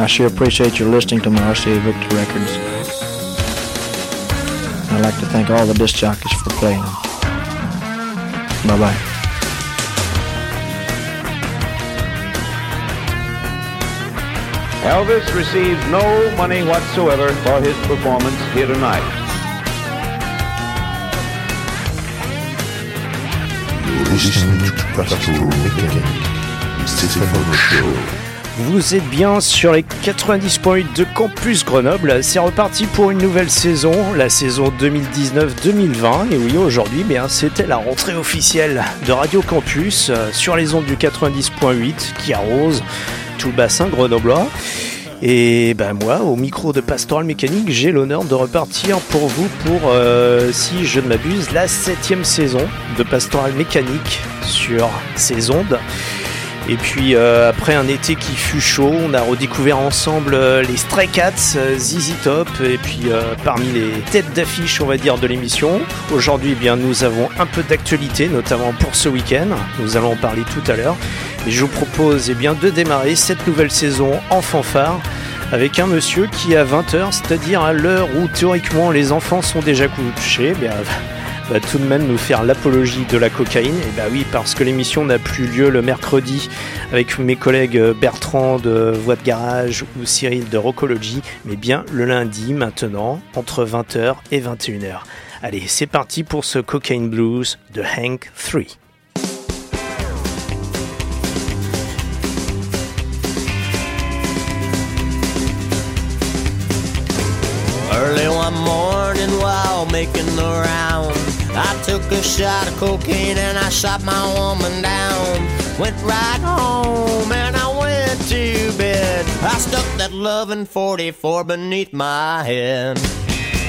I sure appreciate your listening to my RCA Victor records. I'd like to thank all the disc jockeys for playing them. Bye bye. Elvis receives no money whatsoever for his performance here tonight. listening to Pastoral Mechanic, Stéphane Show. Vous êtes bien sur les 90.8 de Campus Grenoble. C'est reparti pour une nouvelle saison, la saison 2019-2020. Et oui, aujourd'hui, bien, c'était la rentrée officielle de Radio Campus euh, sur les ondes du 90.8 qui arrose tout le bassin grenoblois. Et ben moi, au micro de Pastoral Mécanique, j'ai l'honneur de repartir pour vous pour, euh, si je ne m'abuse, la septième saison de Pastoral Mécanique sur ces ondes. Et puis euh, après un été qui fut chaud, on a redécouvert ensemble euh, les Stray Cats, euh, ZZ Top, et puis parmi les têtes d'affiche, on va dire, de l'émission. Aujourd'hui, eh bien, nous avons un peu d'actualité, notamment pour ce week-end. Nous allons en parler tout à l'heure. Et je vous propose eh bien, de démarrer cette nouvelle saison en fanfare avec un monsieur qui à 20h, c'est-à-dire à l'heure où théoriquement les enfants sont déjà couchés, eh va tout de même nous faire l'apologie de la cocaïne. Et bah oui, parce que l'émission n'a plus lieu le mercredi avec mes collègues Bertrand de Voix de Garage ou Cyril de Rockology, mais bien le lundi maintenant, entre 20h et 21h. Allez, c'est parti pour ce Cocaine Blues de Hank 3. Early one morning while making the round, I took a shot of cocaine and I shot my woman down. Went right home and I went to bed. I stuck that loving 44 beneath my head.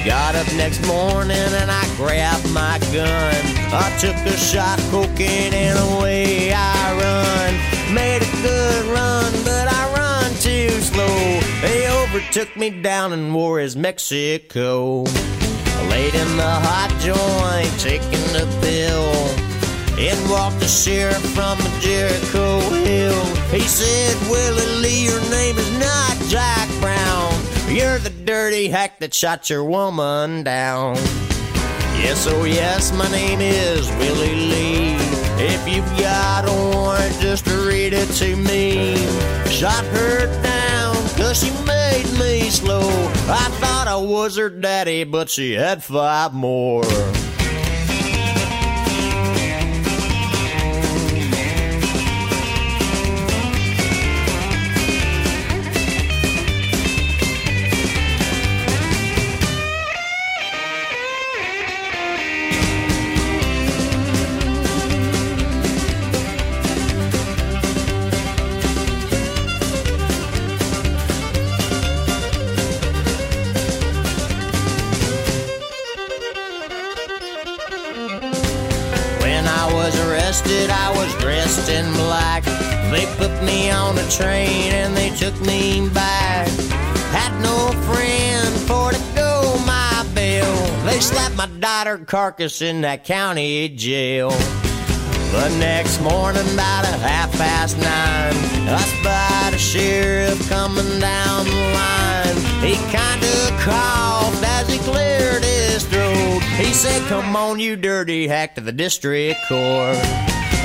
Got up next morning and I grabbed my gun. I took a shot of cocaine and away I run. Made a good run, but I run too slow. They overtook me down in Juarez, Mexico. Laid in the hot joint, taking the pill. and walked the sheriff from Jericho Hill. He said, Willie Lee, your name is not Jack Brown. You're the dirty hack that shot your woman down. Yes, oh yes, my name is Willie Lee. If you've got a warrant, just read it to me. Shot her down, cause she made me slow. I thought I was her daddy, but she had five more. Carcass in that county jail. The next morning, about a half past nine, I spied a sheriff coming down the line. He kinda coughed as he cleared his throat. He said, Come on, you dirty hack, to the district court.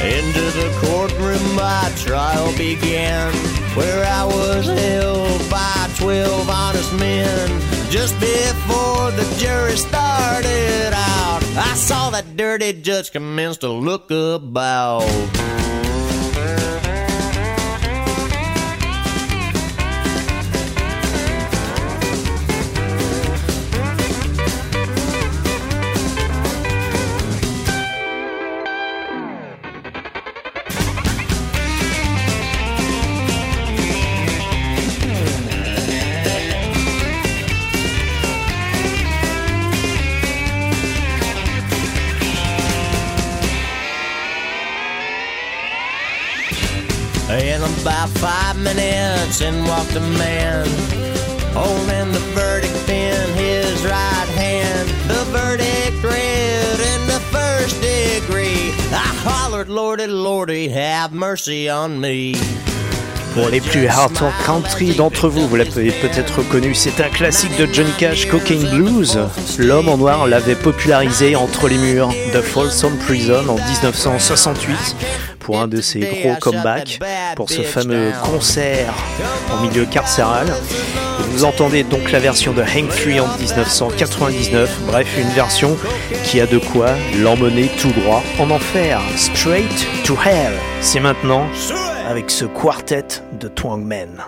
Into the courtroom my trial began, where I was held by twelve honest men. Just before the jury started out, I saw that dirty judge commence to look about. Minutes, in walked a man, holding the verdict in his right hand. The verdict read in the first degree. I hollered, Lordy, Lordy, have mercy on me. Pour les plus hardcore country d'entre vous, vous l'avez peut-être reconnu, c'est un classique de Johnny Cash, Cocaine Blues. L'homme en noir l'avait popularisé entre les murs de Folsom Prison en 1968 pour un de ses gros comebacks, pour ce fameux concert en milieu carcéral. Vous entendez donc la version de Hank Free en 1999, bref, une version qui a de quoi l'emmener tout droit en enfer, straight to hell. C'est maintenant avec ce quartet de Twangmen.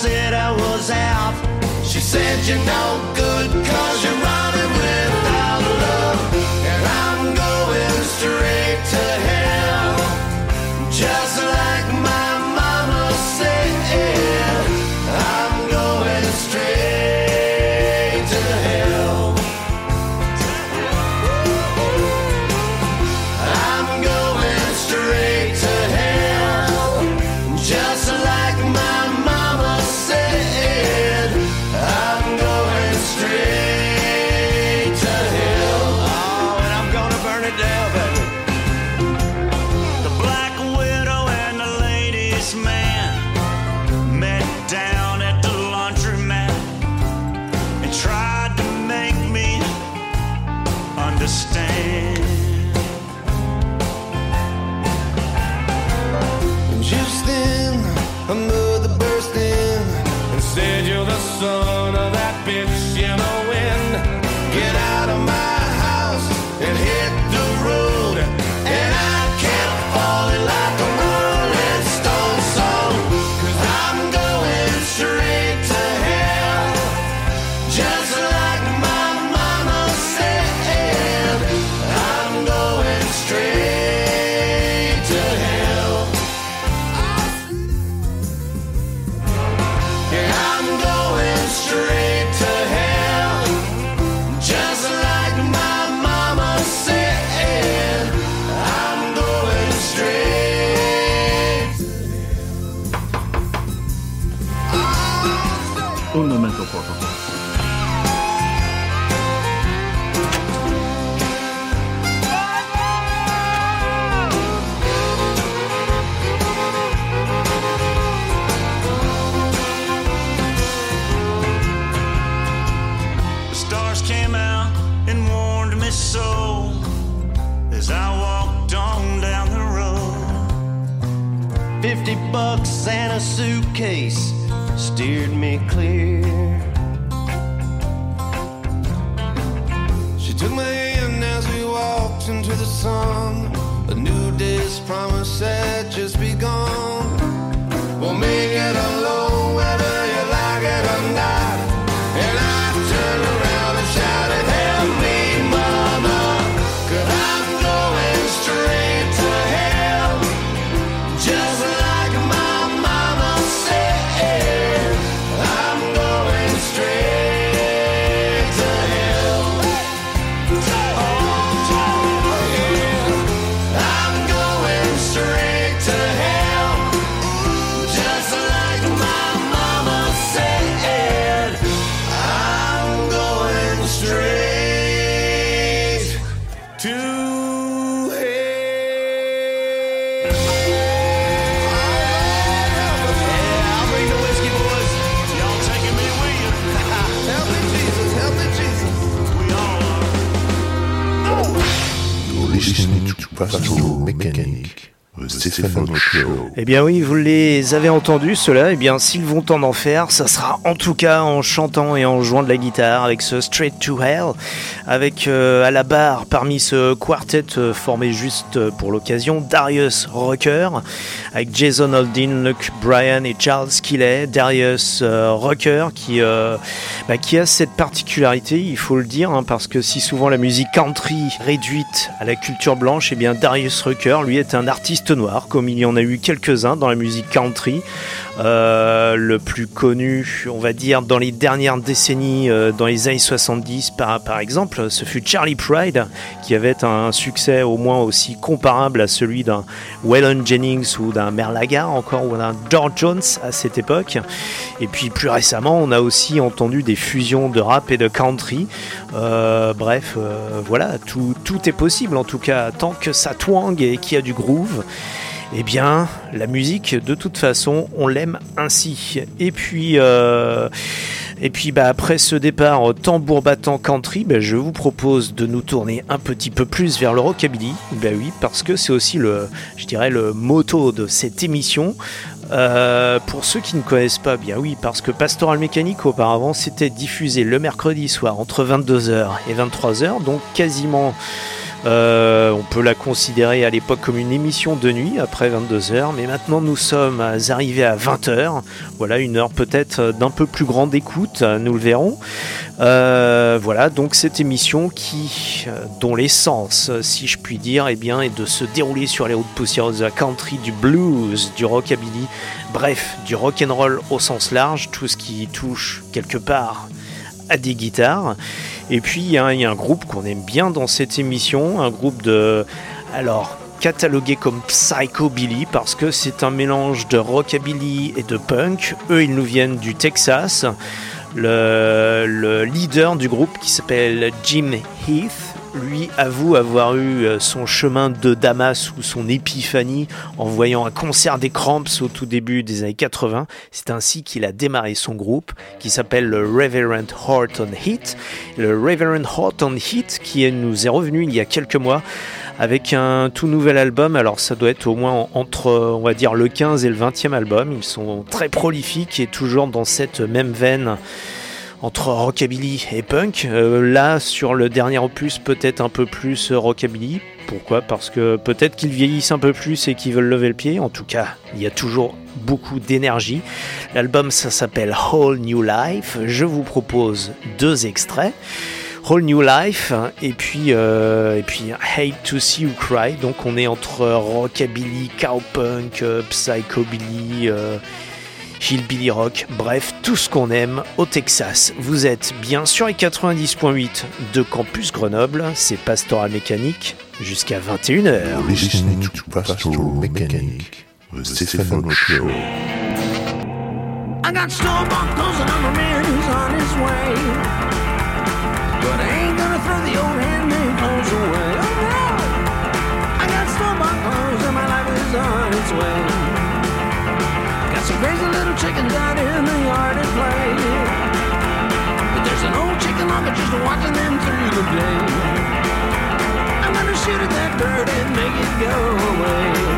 Said, I was out. She said, You're no good cause you're running the Stephen Show. Eh bien oui, vous les avez entendus, ceux-là. Eh bien, s'ils vont en enfer, ça sera en tout cas en chantant et en jouant de la guitare avec ce Straight to Hell, avec euh, à la barre parmi ce quartet euh, formé juste euh, pour l'occasion Darius Rucker, avec Jason Aldean, Luke Bryan et Charles Kiley. Darius Rucker qui, bah, qui a cette particularité, il faut le dire, hein, parce que si souvent la musique country réduite à la culture blanche, eh bien Darius Rucker, lui, est un artiste noir, comme il y en a eu dans la musique country. Euh, le plus connu, on va dire, dans les dernières décennies, euh, dans les années 70 par, exemple, ce fut Charlie Pride, qui avait un succès au moins aussi comparable à celui d'un Waylon Jennings ou d'un Merle Haggard encore, ou d'un George Jones à cette époque. Et puis plus récemment, on a aussi entendu des fusions de rap et de country. Euh, bref, voilà, tout est possible en tout cas, tant que ça twang et qu'il y a du groove. Eh bien, la musique, de toute façon, on l'aime ainsi. Et puis, euh, bah, après ce départ tambour battant country, bah, je vous propose de nous tourner un petit peu plus vers le rockabilly. Ben oui, parce que c'est aussi le, je dirais, le motto de cette émission. Euh, pour ceux qui ne connaissent pas, bien oui, parce que Pastoral Mécanique auparavant c'était diffusé le mercredi soir entre 22h et 23h, donc quasiment euh, on peut la considérer à l'époque comme une émission de nuit après 22h, mais maintenant nous sommes arrivés à 20h. Voilà, une heure peut-être d'un peu plus grande écoute, nous le verrons. Euh, voilà, donc cette émission qui, euh, dont l'essence, si je puis dire, eh bien, est de se dérouler sur les routes poussiéreuses de la country, du blues, du rockabilly, bref, du rock and roll au sens large, tout ce qui touche quelque part à des guitares. Et puis il y, a un- groupe qu'on aime bien dans cette émission, un groupe de... Alors, catalogué comme Psychobilly parce que c'est un mélange de rockabilly et de punk. Eux, ils nous viennent du Texas. Le leader du groupe qui s'appelle Jim Heath, lui avoue avoir eu euh, son chemin de Damas ou son épiphanie en voyant un concert des Cramps au tout début des années 80. C'est ainsi qu'il a démarré son groupe qui s'appelle le Reverend Horton Heat. Le Reverend Horton Heat qui nous est revenu il y a quelques mois avec un tout nouvel album. Alors ça doit être au moins entre, on va dire, le 15 et le 20e album. Ils sont très prolifiques et toujours dans cette même veine entre rockabilly et punk. Euh, là, sur le dernier opus, peut-être un peu plus euh, rockabilly. Pourquoi? Parce que peut-être qu'ils vieillissent un peu plus et qu'ils veulent lever le pied. En tout cas, il y a toujours beaucoup d'énergie. L'album, ça s'appelle Whole New Life. Je vous propose deux extraits. Whole New Life et puis euh, et puis Hate to See You Cry. Donc on est entre rockabilly, cowpunk, psychobilly, hillbilly rock, bref tout ce qu'on aime au Texas. Vous êtes bien sur les 90.8 de Campus Grenoble. C'est Pastoral Mécanique jusqu'à 21h. You're listening to Pastoral Mechanic, the Stephen Show. I got snowball closing on my man who's on his way. But I ain't gonna throw the old handmade clothes away. Oh no! I got snowball clothes and my life is on its way. Got some crazy chickens out in the yard at play. But there's an old chicken locker just watching them through the day. I'm gonna shoot at that bird and make it go away.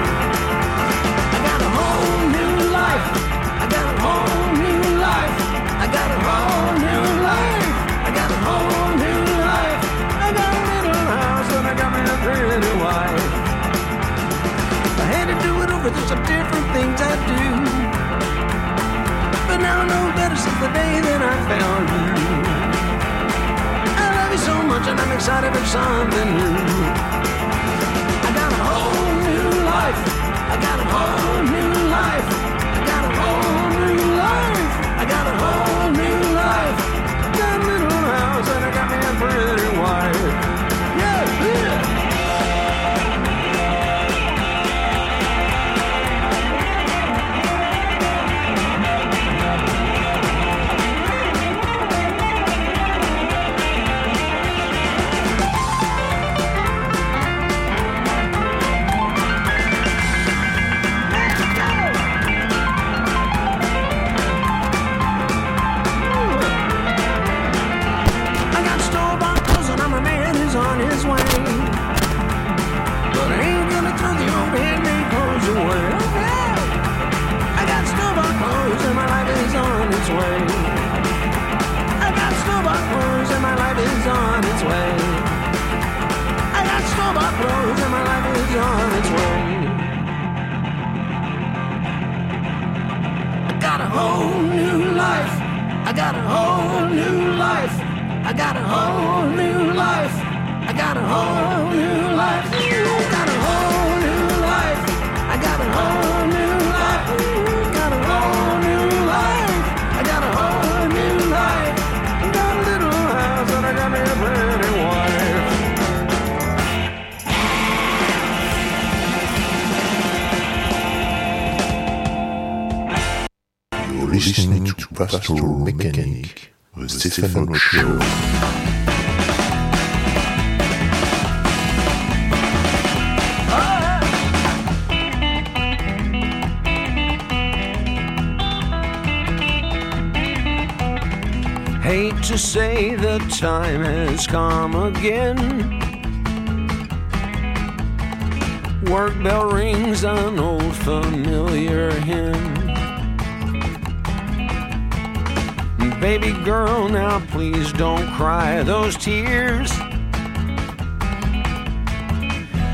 Listening to Pastoral Mechanic, the Stefano Show. Hate to say the time has come again. Work bell rings an old familiar hymn. Baby girl, now please don't cry those tears.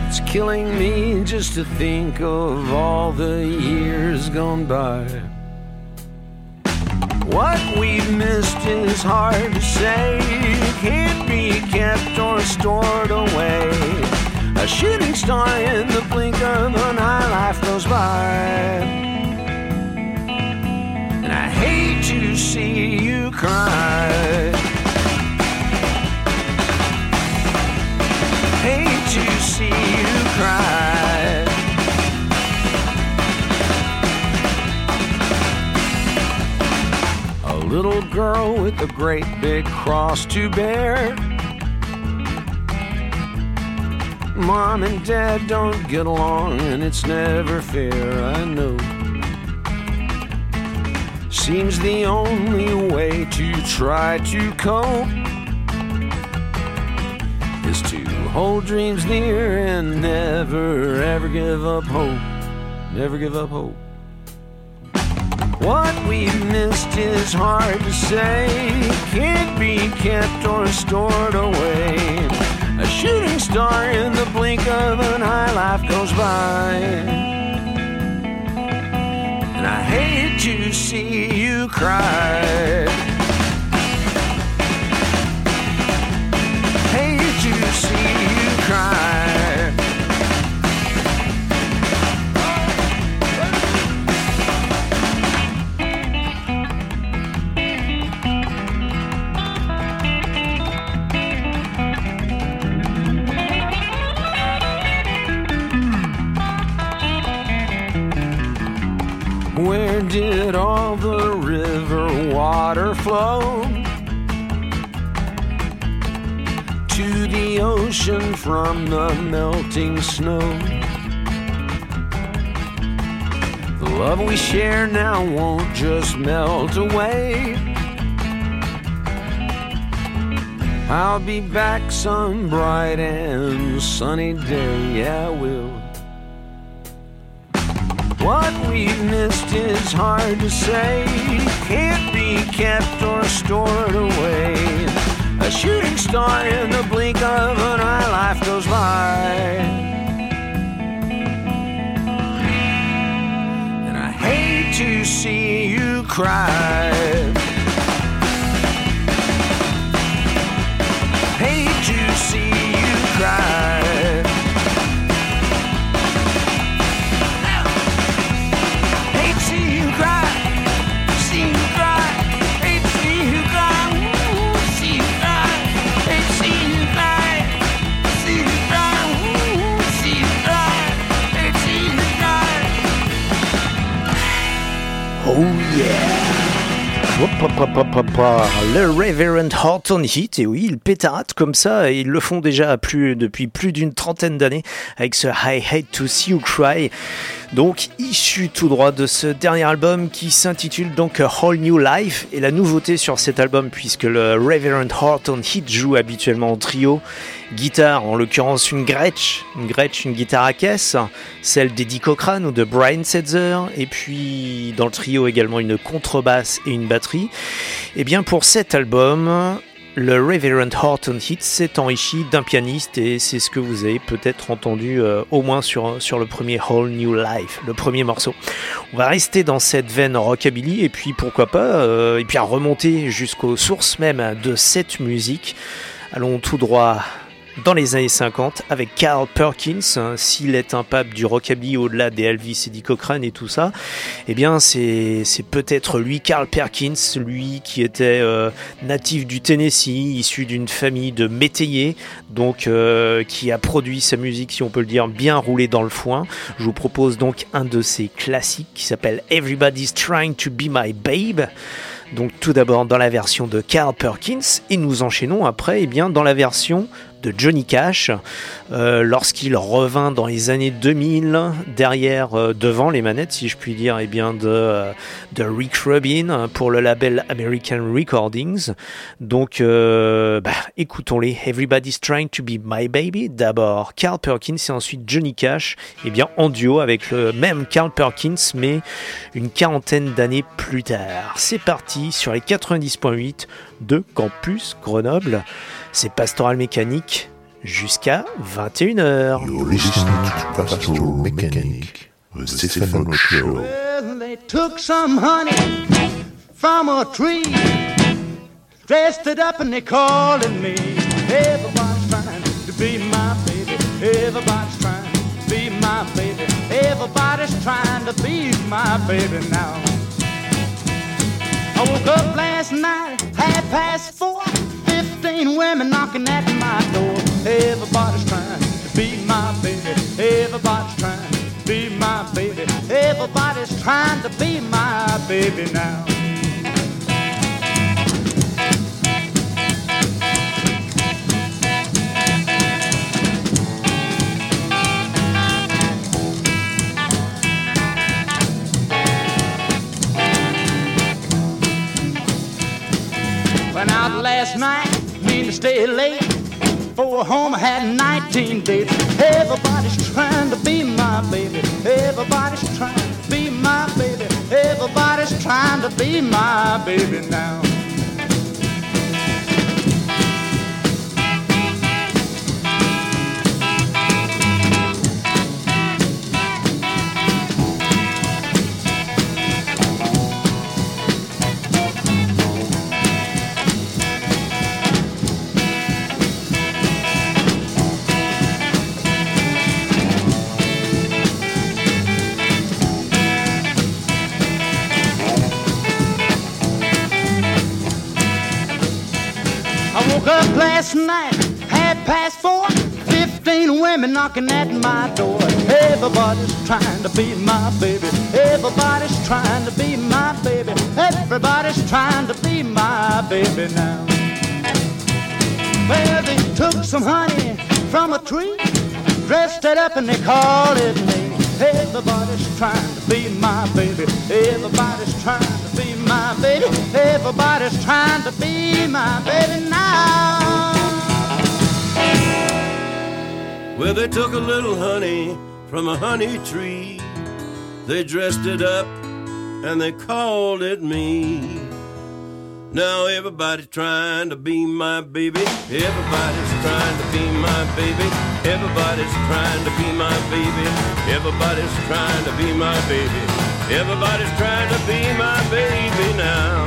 It's killing me just to think of all the years gone by. What we've missed is hard to say. Can't be kept or stored away. A shooting star in the blink of an eye, life goes by. Hate to see you cry. Hate to see you cry. A little girl with a great big cross to bear. Mom and dad don't get along, and it's never fair, I know. Seems the only way to try to cope is to hold dreams near and never ever give up hope. Never give up hope. What we've missed is hard to say, can't be kept or stored away. A shooting star in the blink of an eye, life goes by. I hate to see you cry. Did all the river water flow? To the ocean from the melting snow. The love we share now won't just melt away. I'll be back some bright and sunny day, yeah, I will. What we've missed is hard to say, can't be kept or stored away. A shooting star in the blink of an eye, life goes by. And I hate to see you cry. Hate to see you cry. You Le Reverend Horton Heat, et oui, ils pétarate comme ça, et ils le font déjà depuis plus d'une trentaine d'années avec ce I Hate to See You Cry. Donc, issu tout droit de ce dernier album qui s'intitule donc A Whole New Life. Et la nouveauté sur cet album, puisque le Reverend Horton Heat joue habituellement en trio, guitare, en l'occurrence une Gretsch, une Gretsch, une guitare à caisse, celle d'Eddie Cochrane ou de Brian Setzer, et puis dans le trio également une contrebasse et une batterie. Et bien pour cet album, le Reverend Horton Heat s'est enrichi d'un pianiste et c'est ce que vous avez peut-être entendu euh, au moins sur, le premier Whole New Life, le premier morceau. On va rester dans cette veine rockabilly et puis pourquoi pas, euh, et puis remonter jusqu'aux sources même de cette musique. Allons tout droit dans les années 50 avec Carl Perkins. hein, S'il est un pape du rockabilly au-delà des Elvis et Eddie Cochrane et tout ça, eh bien c'est peut-être lui, Carl Perkins, lui qui était euh, natif du Tennessee, issu d'une famille de métayers, donc euh, qui a produit sa musique, si on peut le dire, bien roulée dans le foin. Je vous propose donc un de ses classiques qui s'appelle Everybody's Trying to Be My Babe. Donc tout d'abord dans la version de Carl Perkins et nous enchaînons après eh bien, dans la version de Johnny Cash euh, lorsqu'il revint dans les années 2000 derrière euh, devant les manettes si je puis dire eh bien de, euh, de Rick Rubin pour le label American Recordings. Donc bah, écoutons-les. Everybody's Trying to Be My Baby. D'abord Carl Perkins et ensuite Johnny Cash eh en duo avec le même Carl Perkins mais une quarantaine d'années plus tard. C'est parti sur les 90.8 de Campus Grenoble c'est Pastoral Mécanique jusqu'à 21h. You're listening to Pastoral the Show. Well, they took some honey from a tree, dressed it up and they called it me. Everybody's trying to be my baby. Everybody's trying to be my baby. Everybody's trying to be my baby now. I woke up last night, half past four. Fifteen women knocking at my door. Everybody's trying to be my baby. Everybody's trying to be my baby. Everybody's trying to be my baby now. Last night, mean to stay late. For home I had 19 dates. Everybody's trying to be my baby. Everybody's trying to be my baby. Everybody's trying to be my baby now. Last night, half past four. Fifteen women knocking at my door. Everybody's trying to be my baby. Everybody's trying to be my baby. Everybody's trying to be my baby now. Well, they took some honey from a tree, dressed it up and they called it me. Everybody's trying to be my baby. Everybody's trying my baby. Everybody's trying to be my baby now. Well, they took a little honey from a honey tree. They dressed it up and they called it me. Now everybody's trying to be my baby. Everybody's trying to be my baby. Everybody's trying to be my baby. Everybody's trying to be my baby. Everybody's trying to be my baby now.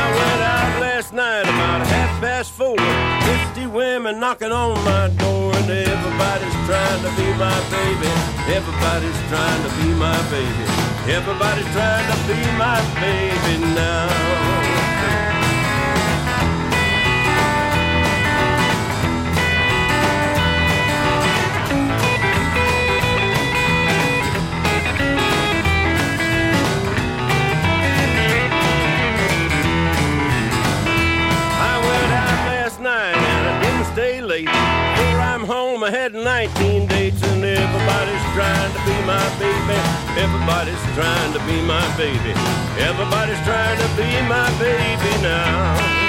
I went out last night about half past four. Fifty women knocking on my door, and everybody's trying to be my baby. Everybody's trying to be my baby. Everybody's trying to be my baby now. I had 19 dates and everybody's trying to be my baby. Everybody's trying to be my baby. Everybody's trying to be my baby now.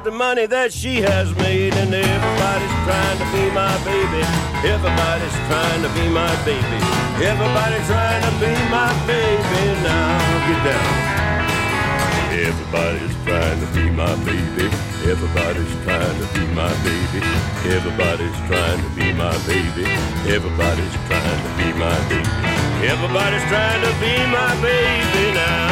About the money that she has made, and everybody's trying to be my baby. Everybody's trying to be my baby. Everybody's trying to be my baby now. Get down. Everybody's trying to be my baby. Everybody's trying to be my baby. Everybody's trying to be my baby. Everybody's trying to be my baby. Everybody's trying to be my baby now.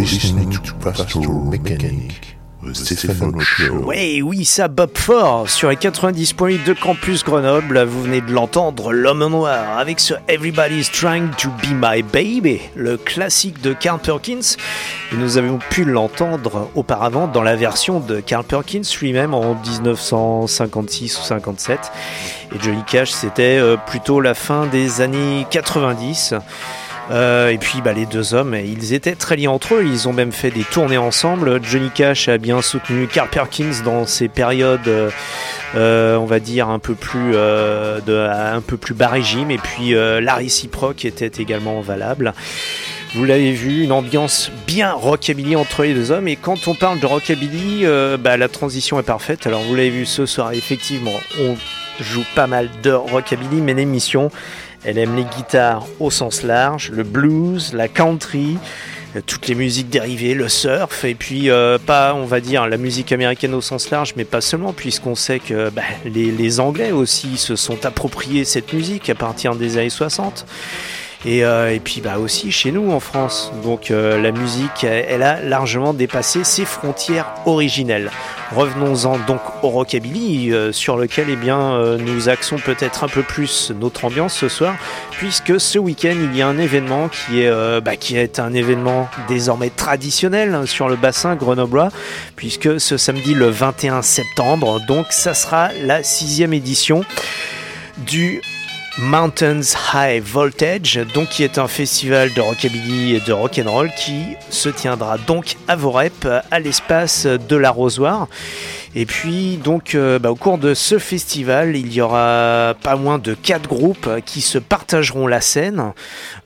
Listening to Pastoral Mechanic, the Stefano Show. Ouais, oui, ça Bob Ford sur les 90.8 de Campus Grenoble. Vous venez de l'entendre, l'homme en noir, avec ce Everybody's Trying to Be My Baby, le classique de Carl Perkins. Et nous avions pu l'entendre auparavant dans la version de Carl Perkins lui-même en 1956 ou 57. Et Johnny Cash, c'était euh, plutôt la fin des années 90. Euh, et puis bah, les deux hommes, ils étaient très liés entre eux, ils ont même fait des tournées ensemble. Johnny Cash a bien soutenu Carl Perkins dans ses périodes, euh, euh, on va dire, un peu plus, de, un peu plus bas régime, et puis la réciproque était également valable. Vous l'avez vu, une ambiance bien rockabilly entre les deux hommes. Et quand on parle de rockabilly, bah, la transition est parfaite. Alors vous l'avez vu ce soir, effectivement, on joue pas mal de rockabilly, mais l'émission, elle aime les guitares au sens large, le blues, la country, euh, toutes les musiques dérivées, le surf, et puis euh, pas, on va dire, la musique américaine au sens large, mais pas seulement, puisqu'on sait que bah, les, les Anglais aussi se sont appropriés cette musique à partir des années 60. Et, euh, et puis bah aussi chez nous en France. Donc euh, la musique, elle, elle a largement dépassé ses frontières originelles. Revenons-en donc au rockabilly, euh, sur lequel eh bien, euh, nous axons peut-être un peu plus notre ambiance ce soir, puisque ce week-end il y a un événement qui est, euh, bah, qui est un événement désormais traditionnel sur le bassin grenoblois, puisque ce samedi le 21 septembre, donc ça sera la sixième édition du Mountains High Voltage, donc qui est un festival de rockabilly et de rock'n'roll qui se tiendra donc à Vorep, à l'espace de l'arrosoir. Et puis donc euh, bah, au cours de ce festival, il y aura pas moins de quatre groupes qui se partageront la scène,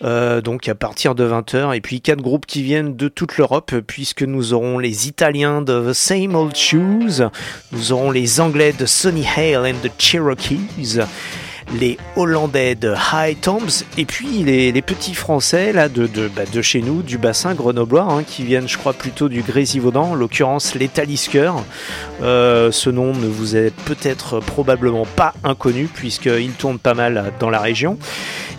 euh, donc à partir de 20h, et puis quatre groupes qui viennent de toute l'Europe, puisque nous aurons les Italiens de The Same Old Shoes, nous aurons les Anglais de Sonny Hale and the Cherokees, les Hollandais de High Tombs et puis les, petits Français là bah, de chez nous, du bassin grenoblois, hein, qui viennent je crois plutôt du Grésivaudan, en l'occurrence les Talisker. Euh, ce nom ne vous est peut-être probablement pas inconnu puisqu'il tourne pas mal dans la région.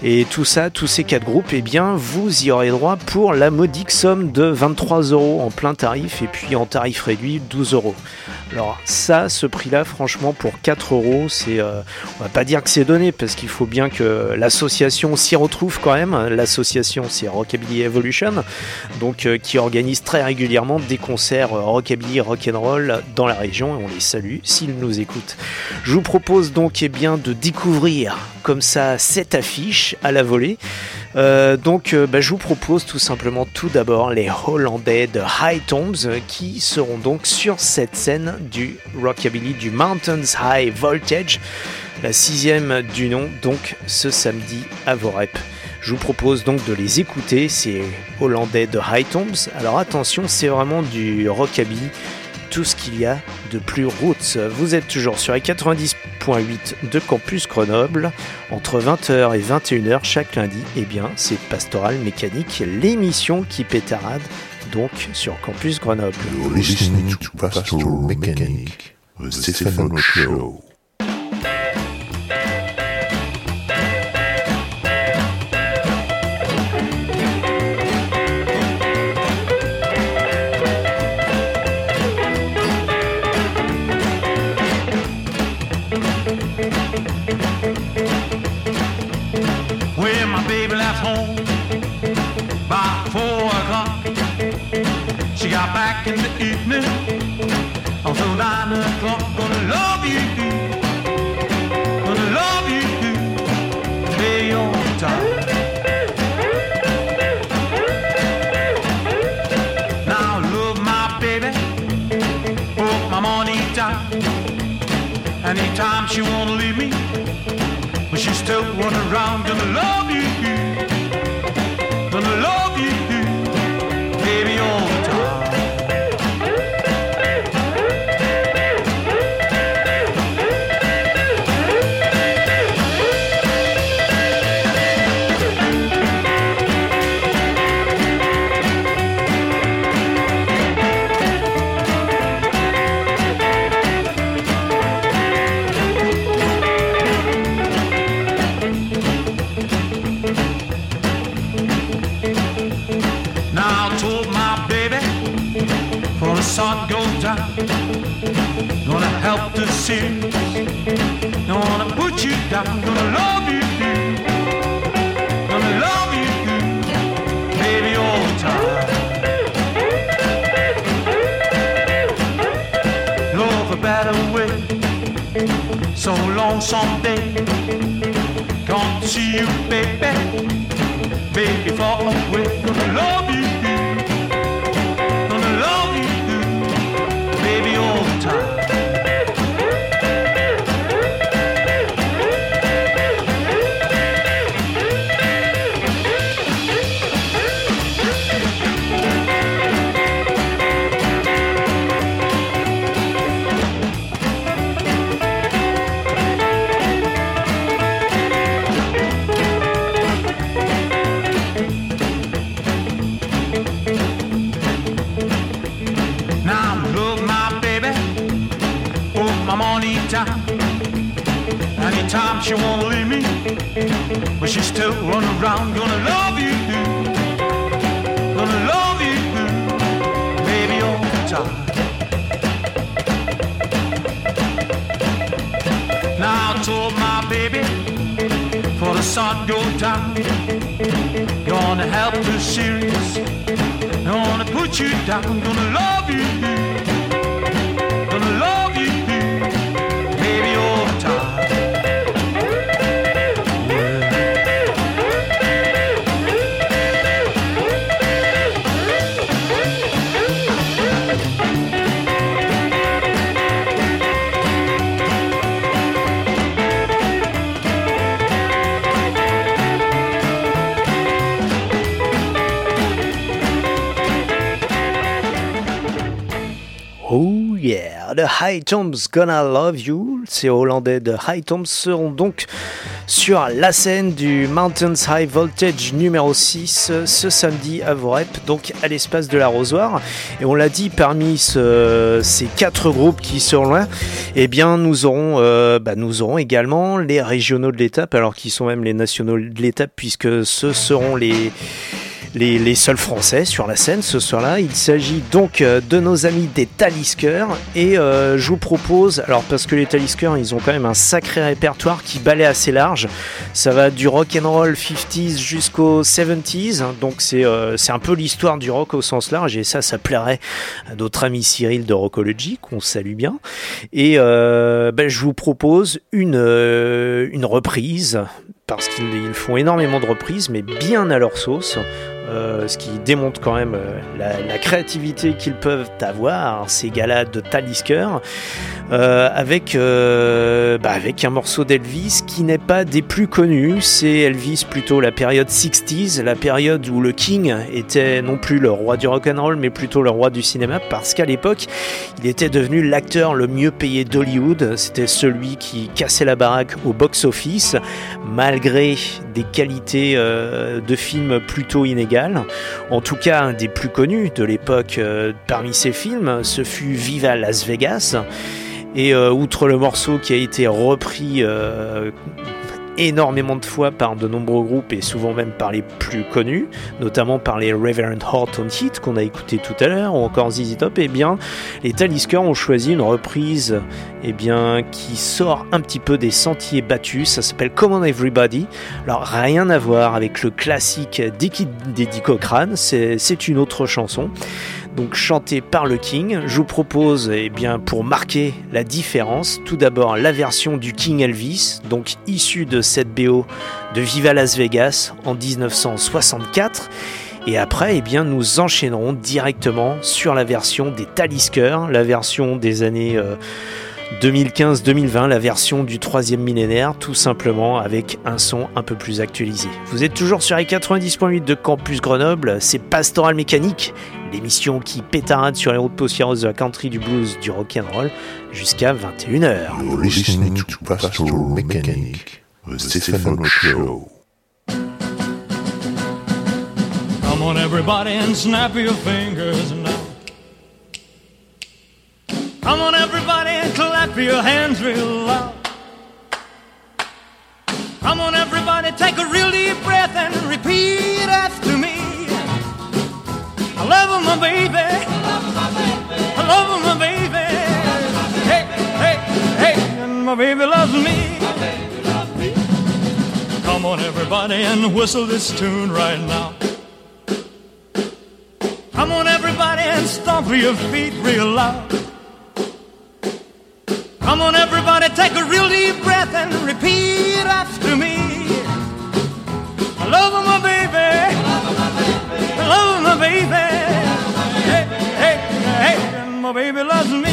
Et tout ça, tous ces quatre groupes, eh bien, vous y aurez droit pour la modique somme de 23 euros en plein tarif et puis en tarif réduit 12 euros. Alors ça, ce prix-là, franchement, pour 4 euros, c'est, euh, on va pas dire que c'est donné parce qu'il faut bien que l'association s'y retrouve quand même. L'association, c'est Rockabilly Evolution, donc euh, qui organise très régulièrement des concerts euh, rockabilly, rock'n'roll dans la région et on les salue s'ils nous écoutent. Je vous propose donc eh bien de découvrir comme ça cette affiche à la volée. Euh, donc bah, je vous propose tout simplement tout d'abord les Hollandais de High Tombs qui seront donc sur cette scène du Rockabilly du Mountains High Voltage, la sixième du nom, donc ce samedi à Vorep. Je vous propose donc de les écouter, ces Hollandais de High Tombs. Alors attention, c'est vraiment du rockabilly tout ce qu'il y a de plus roots. Vous êtes toujours sur les 90.8 de Campus Grenoble, entre 20h et 21h chaque lundi. Et bien, c'est Pastoral Mécanique, l'émission qui pétarade donc sur Campus Grenoble. Gonna love you, gonna love you, time. Now love my baby, my money. Anytime she wanna leave me, but she still run around. Gonna love you, you, baby baby, far away. Gonna love sun go gonna help the series. Gonna put you down, gonna love you, The High Toms Gonna Love You, ces Hollandais de High Toms seront donc sur la scène du Mountains High Voltage numéro 6 ce samedi à Vorep, donc à l'espace de l'arrosoir. Et on l'a dit, parmi ce- ces quatre groupes qui seront là, eh bien nous aurons, euh, bah, nous aurons également les régionaux de l'étape, alors qu'ils sont même les nationaux de l'étape, puisque ce seront les les, seuls français sur la scène ce soir-là. Il s'agit donc euh, de nos amis des Taliskers et euh, je vous propose, alors parce que les Taliskers ils ont quand même un sacré répertoire qui balaie assez large, ça va du rock and roll 50s jusqu'au 70s, hein. donc c'est euh, un peu l'histoire du rock au sens large et ça ça plairait à notre ami Cyril de Rockology qu'on salue bien. Et euh, ben, je vous propose une, une reprise parce qu'ils ils font énormément de reprises mais bien à leur sauce. Euh, ce qui démontre quand même euh, la, créativité qu'ils peuvent avoir, ces gars-là de Talisker, euh, avec, bah, avec un morceau d'Elvis qui n'est pas des plus connus, c'est Elvis plutôt la période 60s, la période où le King était non plus le roi du rock'n'roll, mais plutôt le roi du cinéma, parce qu'à l'époque, il était devenu l'acteur le mieux payé d'Hollywood, c'était celui qui cassait la baraque au box-office, malgré des qualités de films plutôt inégales. En tout cas, un des plus connus de l'époque euh, parmi ces films, ce fut Viva Las Vegas. Et euh, outre le morceau qui a été repris euh, énormément de fois par de nombreux groupes et souvent même par les plus connus, notamment par les Reverend Horton Heat qu'on a écouté tout à l'heure ou encore ZZ Top, et bien les Talisker ont choisi une reprise eh bien, qui sort un petit peu des sentiers battus, ça s'appelle Come On Everybody. Alors rien à voir avec le classique d'Eddie Cochrane, c'est une autre chanson. Donc chantée par le King. Je vous propose, eh bien, pour marquer la différence, tout d'abord la version du King Elvis, donc issue de cette BO de Viva Las Vegas en 1964. Et après, eh bien, nous enchaînerons directement sur la version des Talisker, la version des années euh, 2015-2020, la version du troisième millénaire, tout simplement avec un son un peu plus actualisé. Vous êtes toujours sur les 90.8 de Campus Grenoble, c'est Pastoral Mécanique, l'émission qui pétarade sur les routes poussiéreuses de la country, du blues, du rock'n'roll, jusqu'à 21h. You're listening to Pastoral Mechanic, the Stefano Show. Come on, everybody, and snap your fingers now. Come on, everybody, and clap your hands real loud. Come on, everybody, take a real deep breath and repeat after me. I love my baby. I love my baby. Hey, hey, hey, and my baby loves me. Come on, everybody, and whistle this tune right now. Come on, everybody, and stomp your feet real loud. Come on, everybody, take a real deep breath and repeat after me. I love my baby. I love my baby. Hey, hey, hey, my baby loves me.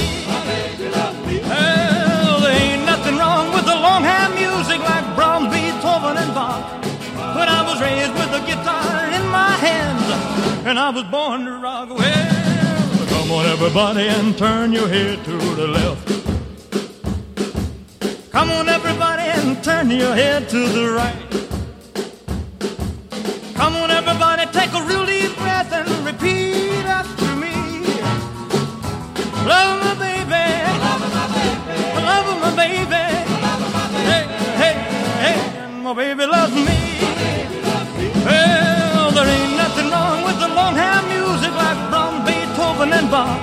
Well, there ain't nothing wrong with the long hand music like Brahms, Beethoven, and Bach. But I was raised with a guitar in my hands, and I was born to rock. Well, come on, everybody, and turn your head to the left. Come on, everybody, and turn your head to the right. Come on, everybody, take a real deep breath and repeat after me. Love my baby. I love my baby. Hey, hey, hey, my baby loves me. Well, there ain't nothing wrong with the long hair music like Brahms, Beethoven, and Bach.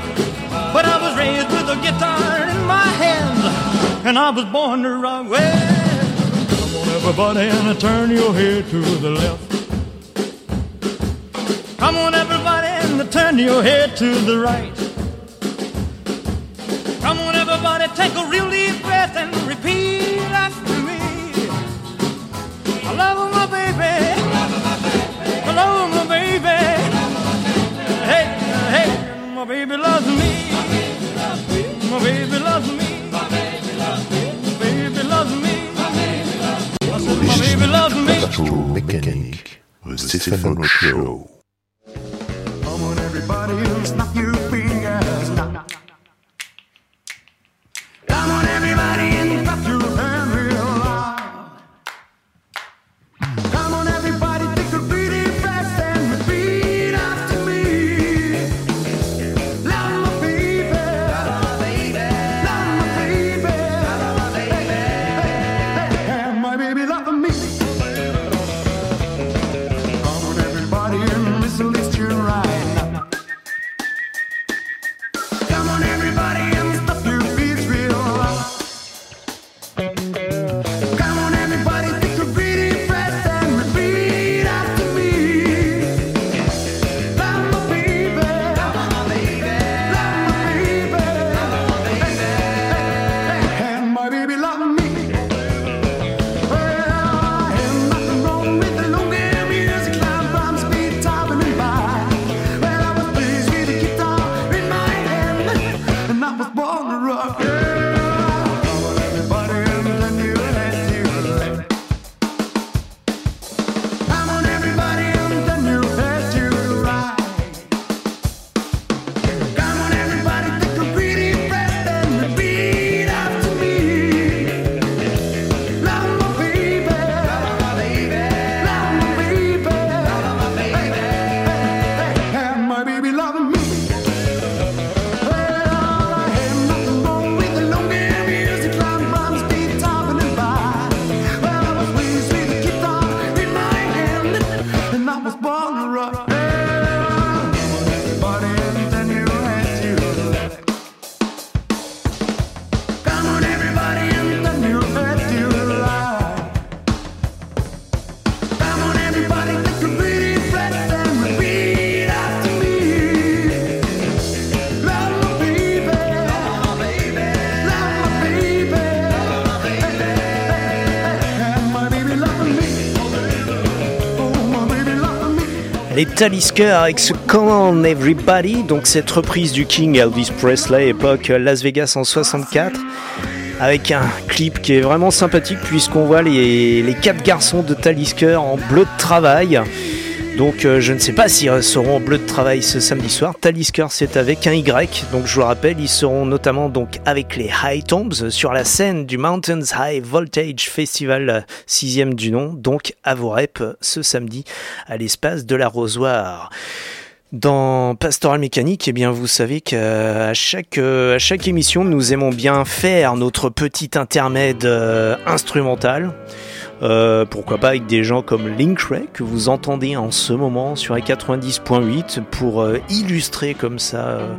But I was raised with a guitar in my hands, and I was born to rock. Well, come on, everybody, and turn your head to the left. Come on, everybody, and turn your head to the right. Come on, everybody, take a real deep breath and repeat after me. I love my baby. I love my baby. Hey, hey, my baby loves loves me. Pastoral Mechanic, the Stefano Show. Les Talisker avec ce Come On Everybody, donc cette reprise du King Elvis Presley, époque Las Vegas en 64, avec un clip qui est vraiment sympathique puisqu'on voit les, les quatre garçons de Talisker en bleu de travail. Donc euh, je ne sais pas s'ils seront en bleu de travail ce samedi soir. Talisker c'est avec un Y. Donc je vous rappelle, ils seront notamment donc avec les High Tombs sur la scène du Mountains High Voltage Festival 6 du nom. Donc à vos reps ce samedi à l'espace de l'arrosoir. Dans Pastoral Mécanique, eh bien, vous savez qu'à chaque, euh, émission, nous aimons bien faire notre petit intermède euh, instrumental. Euh, pourquoi pas avec des gens comme Link Ray que vous entendez en ce moment sur les 90.8 pour euh, illustrer comme ça euh,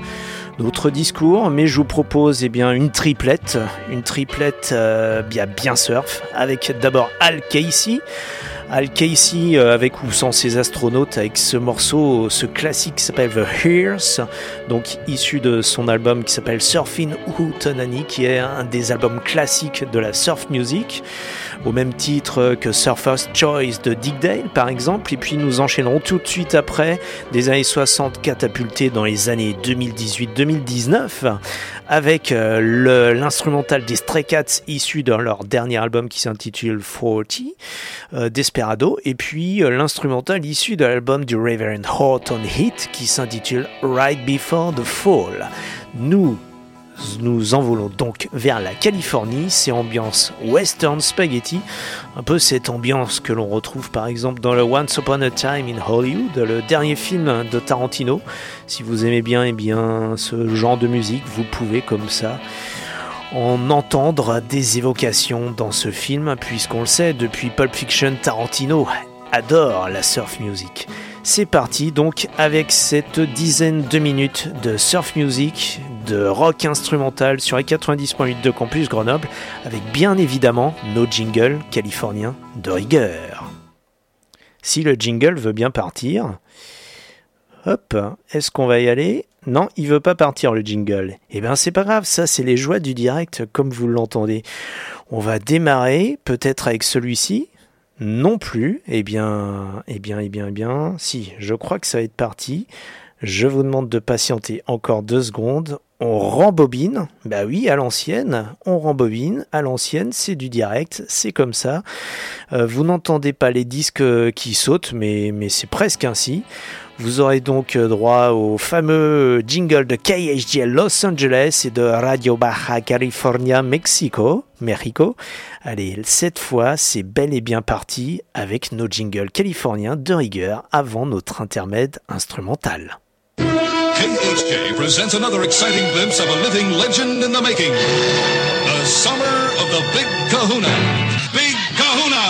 notre discours. Mais je vous propose eh bien une triplette, une triplette bien, bien surf avec d'abord Al Casey. Al Casey avec ou sans ses astronautes avec ce morceau, ce classique qui s'appelle The Hears, donc issu de son album qui s'appelle Surfing Hootenanny qui est un des albums classiques de la surf music. Au même titre que Surfer's Choice de Dick Dale par exemple, et puis nous enchaînerons tout de suite après des années 60 catapultés dans les années 2018-2019 avec euh, l'instrumental des Stray Cats issu de leur dernier album qui s'intitule 40, euh, Desperado, et puis euh, l'instrumental issu de l'album du Reverend Horton Heat qui s'intitule Right Before the Fall. Nous nous envolons donc vers la Californie, c'est ambiance western spaghetti, un peu cette ambiance que l'on retrouve par exemple dans le Once Upon a Time in Hollywood, le dernier film de Tarantino. Si vous aimez bien, eh bien ce genre de musique, vous pouvez comme ça en entendre des évocations dans ce film, puisqu'on le sait, depuis Pulp Fiction, Tarantino adore la surf music. C'est parti donc avec cette dizaine de minutes de surf music, de rock instrumental sur les 90.8 de Campus Grenoble, avec bien évidemment nos jingles californiens de rigueur. Si le jingle veut bien partir, hop, est-ce qu'on va y aller? Non, il veut pas partir le jingle. Eh bien c'est pas grave, ça c'est les joies du direct comme vous l'entendez. On va démarrer peut-être avec celui-ci, non plus. Eh bien, eh bien, eh bien, eh bien, si, je crois que ça va être parti. Je vous demande de patienter encore deux secondes. On rembobine. Bah oui, à l'ancienne, on rembobine. À l'ancienne, c'est du direct, c'est comme ça. Euh, vous n'entendez pas les disques qui sautent, mais, mais c'est presque ainsi. Vous aurez donc droit au fameux jingle de KHGL Los Angeles et de Radio Baja California Mexico, Mexico. Allez, cette fois, c'est bel et bien parti avec nos jingles californiens de rigueur avant notre intermède instrumental. KHJ presents another exciting glimpse of a living legend in the making. The summer of the Big Kahuna. Big Kahuna!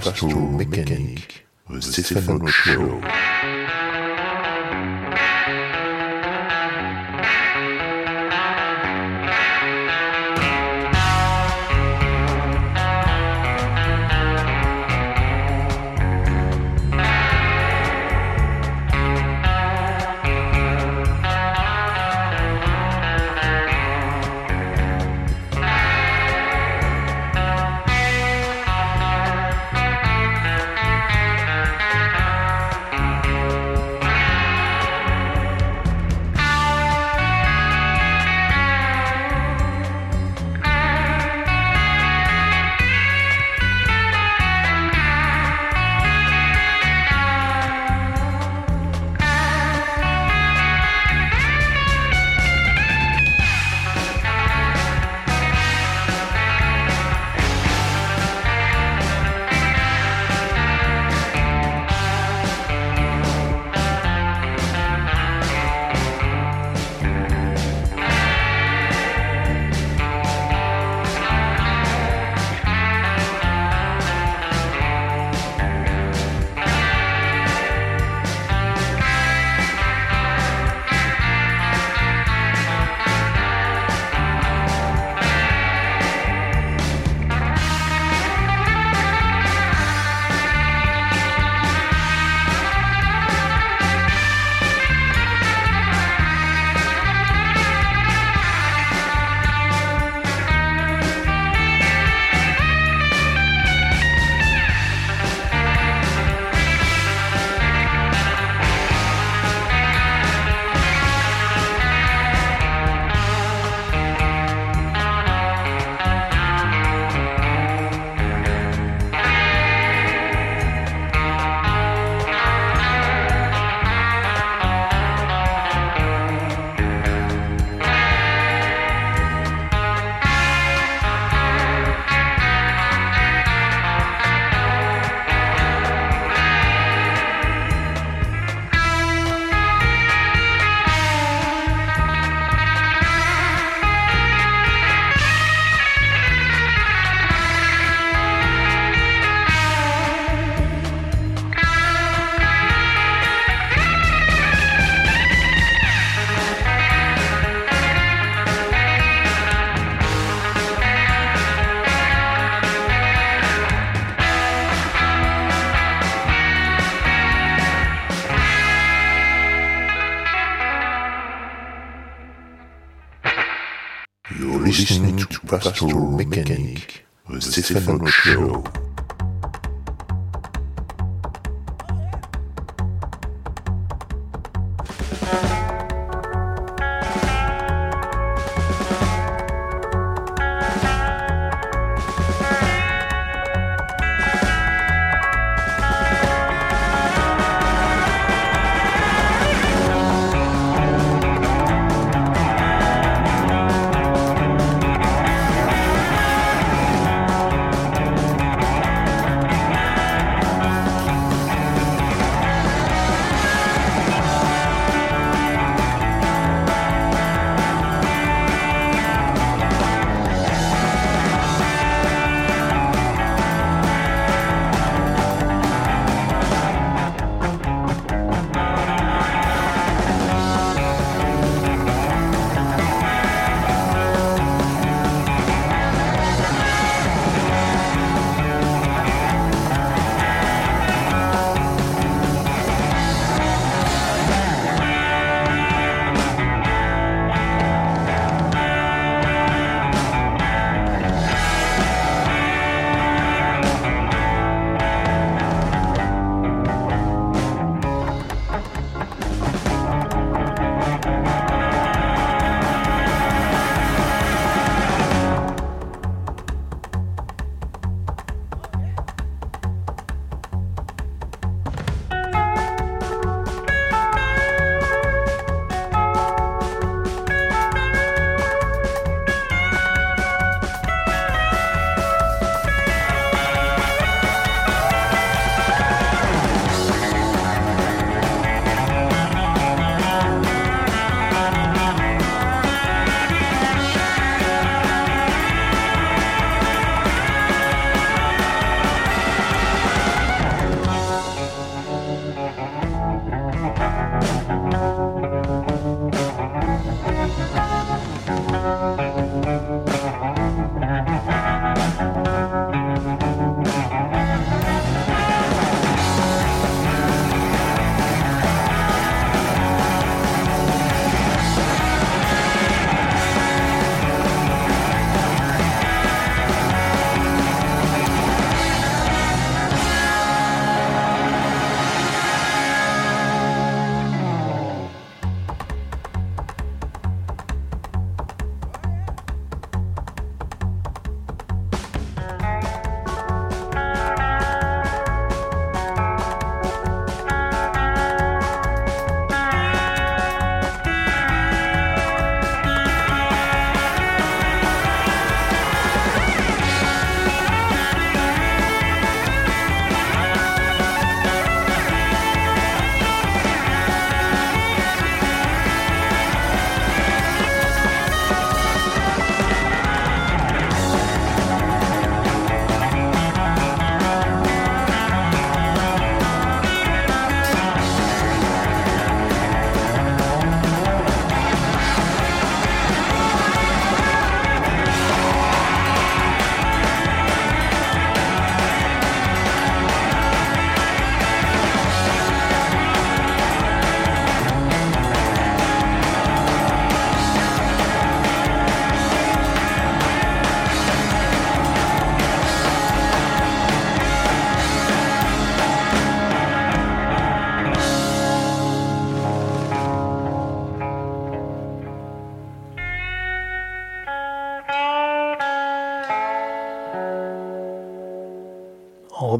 Pastoral Mechanic, the Stefano Show. Pastoral Mechanic, the Show.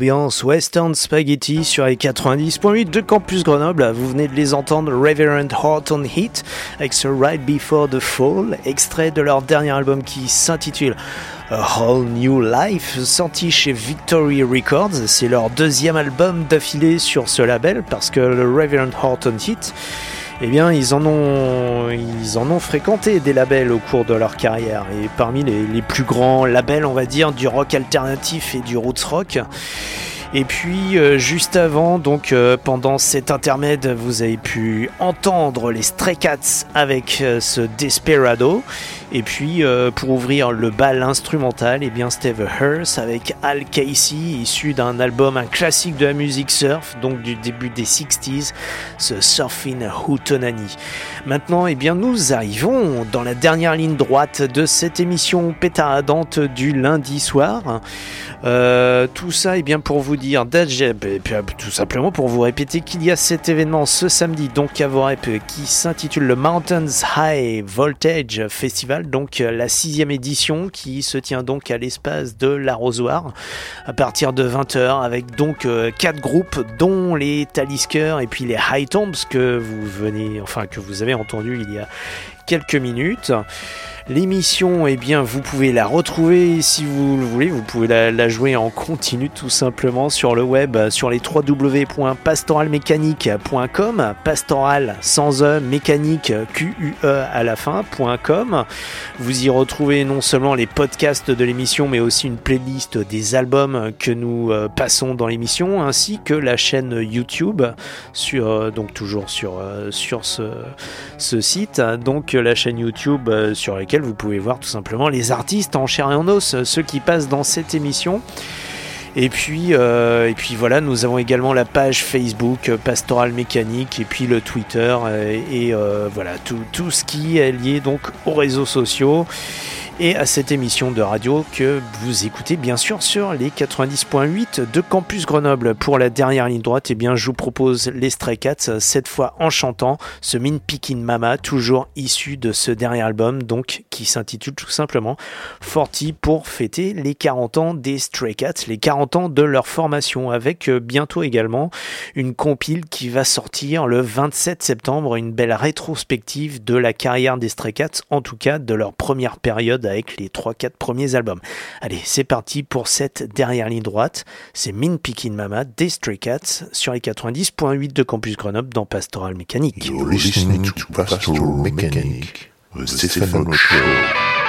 Ambiance Western Spaghetti sur les 90.8 de Campus Grenoble. Vous venez de les entendre Reverend Horton Heat avec ce Right Before the Fall, extrait de leur dernier album qui s'intitule A Whole New Life, sorti chez Victory Records. C'est leur deuxième album d'affilée sur ce label parce que le Reverend Horton Heat eh bien, ils en ont, ils en ont fréquenté des labels au cours de leur carrière. Et parmi les, plus grands labels, on va dire, du rock alternatif et du roots rock. Et puis euh, juste avant, donc euh, pendant cet intermède, vous avez pu entendre les Stray Cats avec euh, ce Desperado. Et puis euh, pour ouvrir le bal instrumental, et bien Steve avec Al Casey, issu d'un album, un classique de la musique surf, donc du début des 60s, ce Surfing Hootenanny. Maintenant, et bien nous arrivons dans la dernière ligne droite de cette émission pétaradante du lundi soir. Euh, tout ça est bien pour vous dire, tout simplement pour vous répéter qu'il y a cet événement ce samedi donc à Vorep qui s'intitule le Mountains High Voltage Festival, donc la sixième édition qui se tient donc à l'espace de l'arrosoir à partir de 20h avec donc euh, quatre groupes dont les Taliskers et puis les High Tombs que vous venez, enfin que vous avez entendu il y a quelques minutes. L'émission, eh bien, vous pouvez la retrouver si vous le voulez. Vous pouvez la, jouer en continu tout simplement sur le web, sur les www.pastoralmécanique.com, pastoral sans e, mécanique e à la fin.com. Vous y retrouvez non seulement les podcasts de l'émission, mais aussi une playlist des albums que nous euh, passons dans l'émission, ainsi que la chaîne YouTube sur euh, donc toujours sur euh, sur ce, ce site. Donc la chaîne YouTube euh, sur laquelle vous pouvez voir tout simplement les artistes en chair et en os, euh, ceux qui passent dans cette émission. Et puis, euh, et puis voilà, nous avons également la page Facebook euh, Pastoral Mécanique et puis le Twitter et voilà tout, tout ce qui est lié donc aux réseaux sociaux et à cette émission de radio que vous écoutez bien sûr sur les 90.8 de Campus Grenoble. Pour la dernière ligne droite, eh bien, je vous propose les Stray Cats, cette fois en chantant ce Min Pickin' Mama, toujours issu de ce dernier album, donc qui s'intitule tout simplement Forty pour fêter les 40 ans des Stray Cats, les 40 ans de leur formation, avec euh, bientôt également une compile qui va sortir le 27 septembre, une belle rétrospective de la carrière des Stray Cats, en tout cas de leur première période avec les 3-4 premiers albums. Allez, c'est parti pour cette dernière ligne droite. C'est Min Pickin' Mama des Stray Cats sur les 90.8 de Campus Grenoble dans Pastoral Mécanique. You're listening to Pastoral Mechanic, the Stefano Show.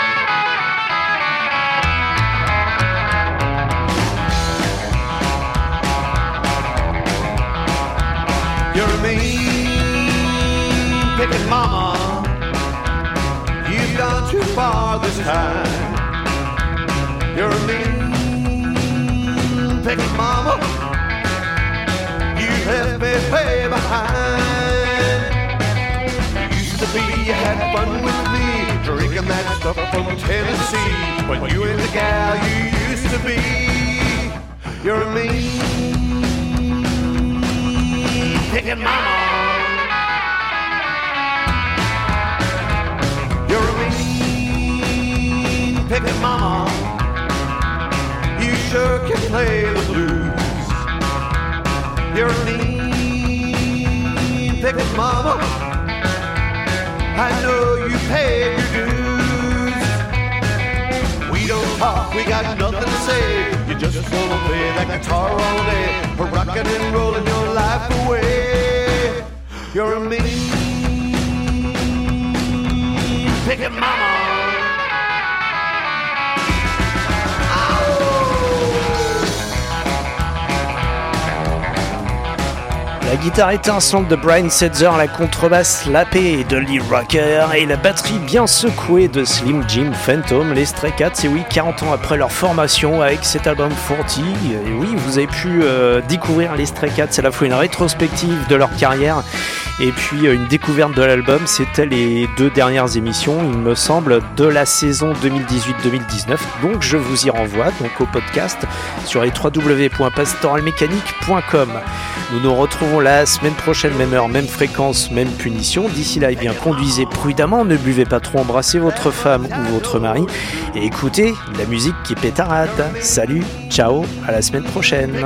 Time. You're a mean picking mama. You left me way behind. Used to be you had fun with me, drinking that stuff from Tennessee. When you ain't the gal you used to be. You're a mean picking mama. Picking mama. You sure can play the blues. You're a mean picking mama. I know you paid your dues. We don't talk, we got nothing to say. You just wanna play that guitar all day, rocking and rolling your life away. You're a mean picking mama. Guitare étincelante de Brian Setzer, la contrebasse lapée de Lee Rocker et la batterie bien secouée de Slim Jim Phantom, les Stray Cats, et oui, 40 ans après leur formation avec cet album 40, et oui, vous avez pu euh, découvrir les Stray Cats, c'est à la fois une rétrospective de leur carrière et puis euh, une découverte de l'album, c'était les deux dernières émissions, il me semble, de la saison 2018-2019, donc je vous y renvoie donc au podcast sur les. Nous nous retrouvons la la semaine prochaine, même heure, même fréquence, même punition. D'ici là, eh bien, conduisez prudemment, ne buvez pas trop, embrassez votre femme ou votre mari et écoutez la musique qui pétarade. Salut, ciao, à la semaine prochaine.